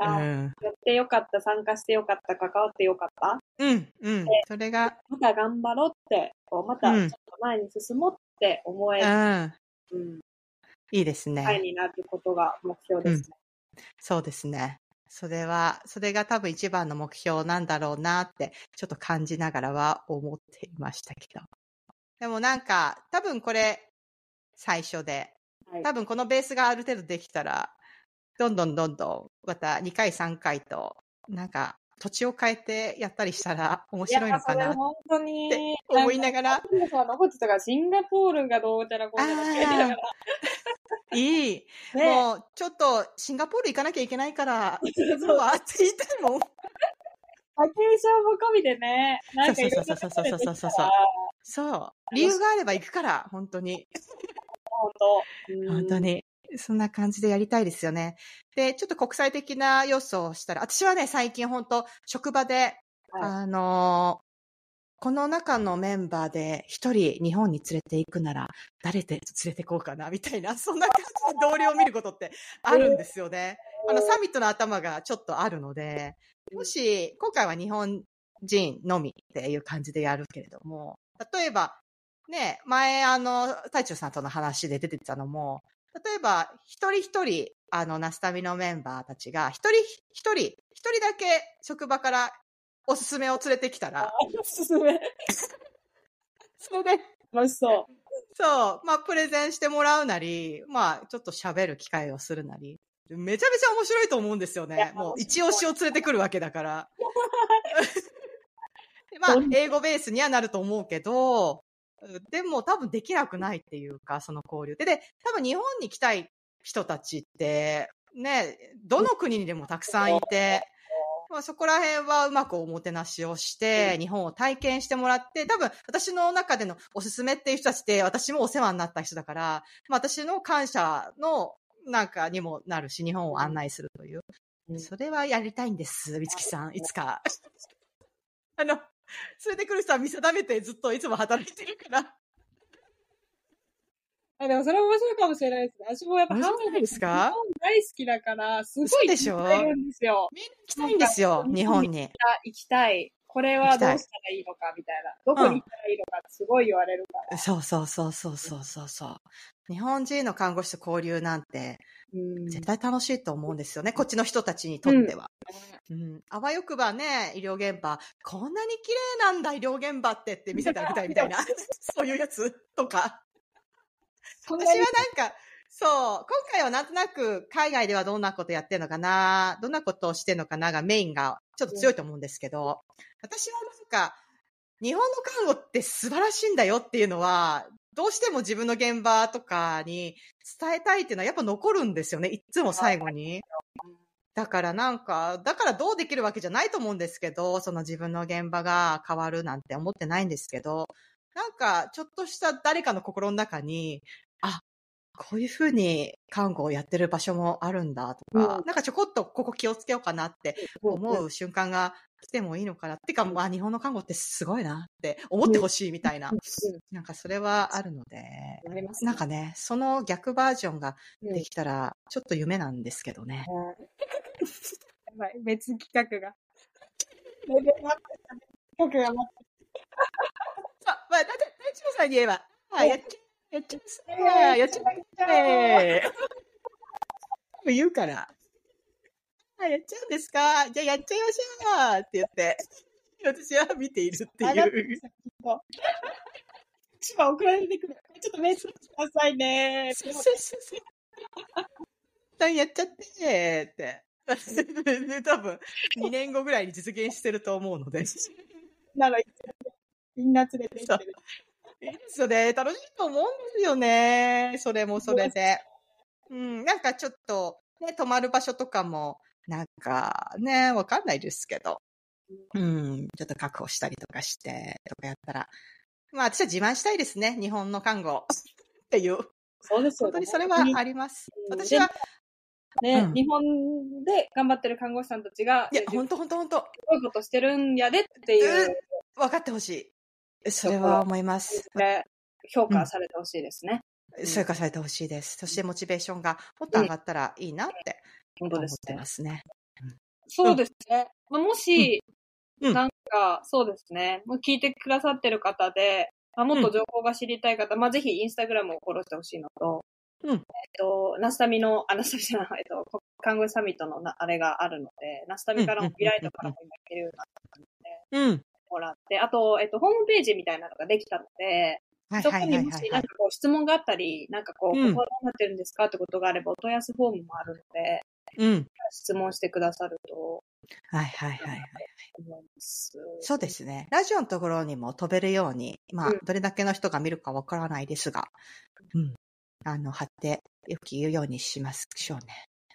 あ、うんやってよかった、参加してよかった、関わってよかった。うんうん。それが、また頑張ろうって、こうまたちょっと前に進もうって思えうる、ん。うん、いいですね。会になることが目標ですね。そうですね。それは、それが多分一番の目標なんだろうなって、ちょっと感じながらは思っていましたけど。でもなんか、多分これ、最初で、はい多分このベースがある程度できたら、どんどんどんどん、また2回3回と、なんか、土地を変えてやったりしたら面白いのかなって思いながら、シンガポールがどうちゃらこうちゃらいい。ねもう、ちょっと、シンガポール行かなきゃいけないから、そうはって言いたいもん。バケーションも込みでね、なんかいろんなそうそうそうそうそうそうそう。理由があれば行くから、本当に。本当。うん本当。に。そんな感じでやりたいですよね。で、ちょっと国際的な要素をしたら、私はね、最近本当職場で、はいあのーこの中のメンバーで一人日本に連れて行くなら、誰で連れて行こうかな、みたいな、そんな感じで同僚を見ることってあるんですよね。あの、サミットの頭がちょっとあるので、もし、今回は日本人のみっていう感じでやるけれども、例えば、ね、前、あの、太一さんとの話で出てたのも、例えば、一人一人、あの、ナスタミのメンバーたちが、一人一人、一人だけ職場からおすすめを連れてきたら、おすすめ。それで、楽しそう。そう、まあ、プレゼンしてもらうなり、まあ、ちょっと喋る機会をするなり、めちゃめちゃ面白いと思うんですよね。もう、面一押しを連れてくるわけだから。でまあ、英語ベースにはなると思うけど、でも多分できなくないっていうか、その交流。で、で、多分日本に来たい人たちって、ね、どの国にでもたくさんいて、まあ、そこら辺はうまくおもてなしをして、日本を体験してもらって、多分私の中でのおすすめっていう人たちって、私もお世話になった人だから、まあ、私の感謝のなんかにもなるし、日本を案内するという。うんそれはやりたいんです、美月さん、いつか。あの、連れてくる人は見定めてずっといつも働いてるから。あでもそれ面白いかもしれないですね。私もやっぱ面白くないですか？日本大好きだから、すごいそうでしょ？聞いんですよ。みんな行きたいんですよ、日本に。あ行きたい。これはどうしたらいいのかみたいな。どこに行ったらいいのかすごい言われるから。そうそうそうそうそうそうそう。日本人の看護師と交流なんて、うん絶対楽しいと思うんですよね。こっちの人たちにとっては。うん。あわよくばね、医療現場、こんなに綺麗なんだ、医療現場ってって見せてあげたいみたいな、そういうやつとか。私はなんか、そう、今回はなんとなく海外ではどんなことやってるのかな、どんなことをしてるのかながメインがちょっと強いと思うんですけど、私はなんか、日本の看護って素晴らしいんだよっていうのは、どうしても自分の現場とかに伝えたいっていうのはやっぱ残るんですよね。いつも最後に。だからなんか、だからどうできるわけじゃないと思うんですけど、その自分の現場が変わるなんて思ってないんですけど、なんかちょっとした誰かの心の中に、あ、こういうふうに看護をやってる場所もあるんだとか、うんなんかちょこっとここ気をつけようかなって思う瞬間が来てもいいのかな。ってか、まあ日本の看護ってすごいなって思ってほしいみたいな。なんかそれはあるので、ありますねなんかね、その逆バージョンがうんできたら、ちょっと夢なんですけどね。やばい、別企画が。レベルアップした企画が待あ、まあ、だって、大地さんに言えば、あ、やっちゃえ、やっちゃえ、ってあやっちゃえ。言うから。あ、やっちゃうんですか？じゃあやっちゃいましょうって言って、私は見ているっていう。きっと。千葉送られてくる。ちょっとメッセージくださいね。そうそうそうそう。一 旦やっちゃってって。で多分、2年後ぐらいに実現してると思うので。なら、みんな連れて行ってる。いいですよね。楽しいと思うんですよね。それもそれで。うん、なんかちょっと、ね、泊まる場所とかも、なんかね、わかんないですけど。うん、ちょっと確保したりとかして、とかやったら。まあ私は自慢したいですね。日本の看護。っていう。そうですよ本当にそれはあります。うん私は、ね、うん日本で頑張ってる看護師さんたちが、いや、す本当本当本当ごいことしてるんやでっていう、分かってほしい。それは思います。評価されてほしいですね。そうかされてほしいです。そしてモチベーションがもっと上がったらいいなって本当ですね。すね。そうですね。まあ、もし、うんなんか、そうですね。もう聞いてくださってる方で、まあ、もっと情報が知りたい方、まあ、ぜひインスタグラムをフォローしてほしいのと、うんえっと、ナスタミの、あ、ナスタミじゃない、えっと、こ看護師サミットのなあれがあるので、ナスタミからも、ビライトからも今行けるようになったので、うん。もらって、あと、えっと、ホームページみたいなのができたので、はいそこに。もしなんかこう質問があったり、なんかこう、うんここはどうなってるんですかってことがあれば、お問い合わせフォームもあるので、うん。質問してくださるとはいはいはいはい。そうですね。ラジオのところにも飛べるように、まあうん、どれだけの人が見るかわからないですが、うん。あの、貼って、よく言うようにしましょうね。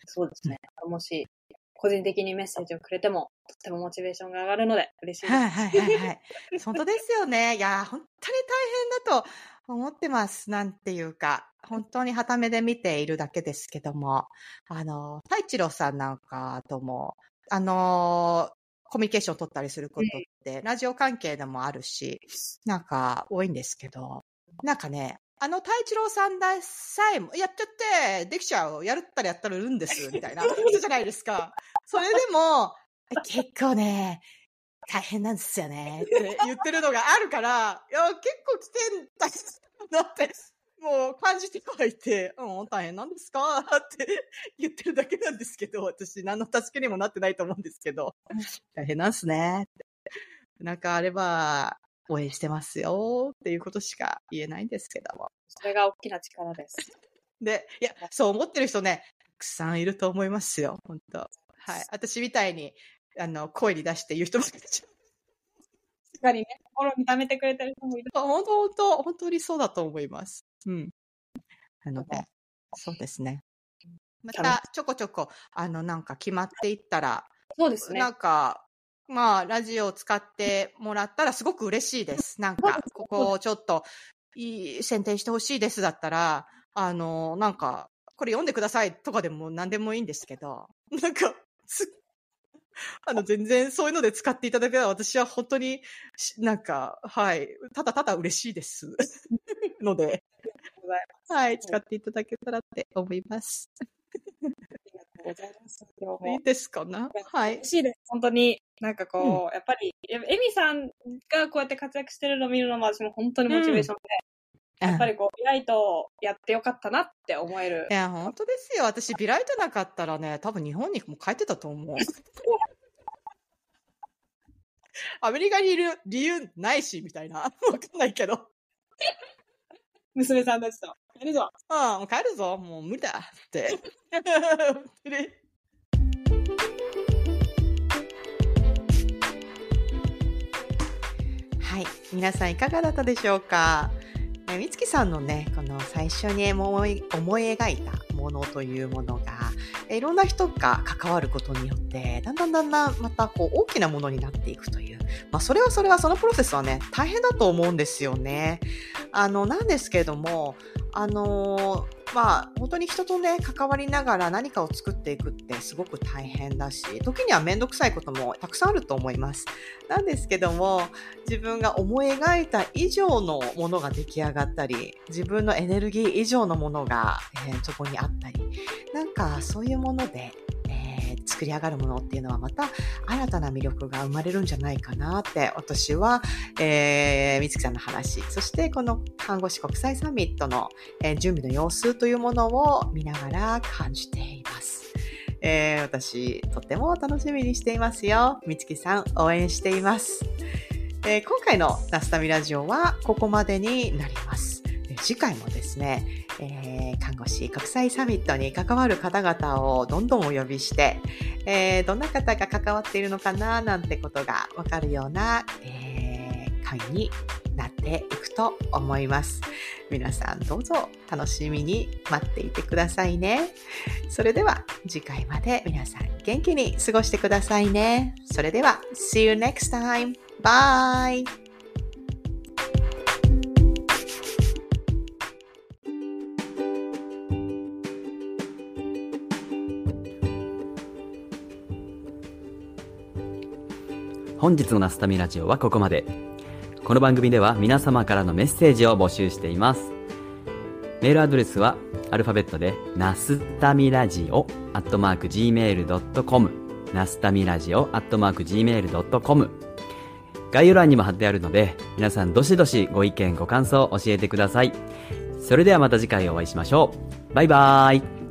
そうですね。もし、個人的にメッセージをくれても、とってもモチベーションが上がるので、嬉しいです。はいはいはいはい。本当ですよね。いや、本当に大変だと思ってます。なんていうか、本当に旗目で見ているだけですけども、あの、太一郎さんなんかとも、あの、コミュニケーションを取ったりすることって、ラジオ関係でもあるし、なんか多いんですけど、なんかね、あの太一郎さんださえも、やっちゃって、できちゃう、やるったらやったら売るんです、みたいな人じゃないですか。それでも、結構ね、大変なんですよね、って言ってるのがあるから、いや、結構来てんだなって、もう感じてはいて、うん、大変なんですか？って言ってるだけなんですけど、私何の助けにもなってないと思うんですけど、大変なんすね。なんかあれば、応援してますよっていうことしか言えないんですけども。それが大きな力です。で、いや、そう思ってる人ね、たくさんいると思いますよ、本当はい。私みたいに、あの、声に出して言う人もいるししっかりね、心に溜めてくれてる人もいる。あ本当、本当、本当にそうだと思います。うん。なので、そうですね。また、ちょこちょこ、あの、なんか決まっていったら、そうですね。なんか、まあ、ラジオを使ってもらったらすごく嬉しいです。なんか、ここをちょっと、いい選定してほしいですだったら、あの、なんか、これ読んでくださいとかでも何でもいいんですけど、なんか、す あの、全然そういうので使っていただけたら私は本当にし、なんか、はい、ただただ嬉しいです。ので、はい、使っていただけたらって思います。ありがとうございます。今日もいいですかな？はい嬉。しいです。本当に、なんかこう、やっぱり、エミさんがこうやって活躍してるのを見るのも私も本当にモチベーションで、やっぱりこう、ライトをやってよかったなって思えるい。や、本当ですよ。私、ビライトなかったらね、多分日本にも帰ってたと思う。アメリカにいる理由ないし、みたいな。わかんないけど。娘さんたちと。やるぞ。う帰るぞ。もう無理だ。って。はい。皆さんいかがだったでしょうか？美月さんのね、この最初に思い思い描いたものというものが、いろんな人が関わることによって、だんだんだんだんまたこう大きなものになっていくという。まあそれはそれはそのプロセスはね、大変だと思うんですよね。あの、なんですけども、あのーまあ、本当に人とね、関わりながら何かを作っていくってすごく大変だし、時にはめんどくさいこともたくさんあると思います。なんですけども、自分が思い描いた以上のものが出来上がったり、自分のエネルギー以上のものが、えーそこにあったり、なんかそういうもので、えー作り上がるものっていうのはまた新たな魅力が生まれるんじゃないかなって私は、えー、みつきさんの話、そしてこの看護師国際サミットの、えー準備の様子というものを見ながら感じています。えー私、とっても楽しみにしていますよ。みつきさん、応援しています。えー今回のナスタミラジオはここまでになります。次回もですね、えー看護師国際サミットに関わる方々をどんどんお呼びして、えーどんな方が関わっているのかななんてことがわかるような、えー範囲になっていくと思います。皆さんどうぞ楽しみに待っていてくださいね。それでは次回まで皆さん元気に過ごしてくださいね。それでは See you next time. Bye! 本日のナスタミラジオはここまで。この番組では皆様からのメッセージを募集しています。メールアドレスはアルファベットで、ナスタミラジオアットマーク Gmail.com ナスタミラジオアットマーク Gmail.com 概要欄にも貼ってあるので、皆さんどしどしご意見ご感想を教えてください。それではまた次回お会いしましょう。バイバーイ。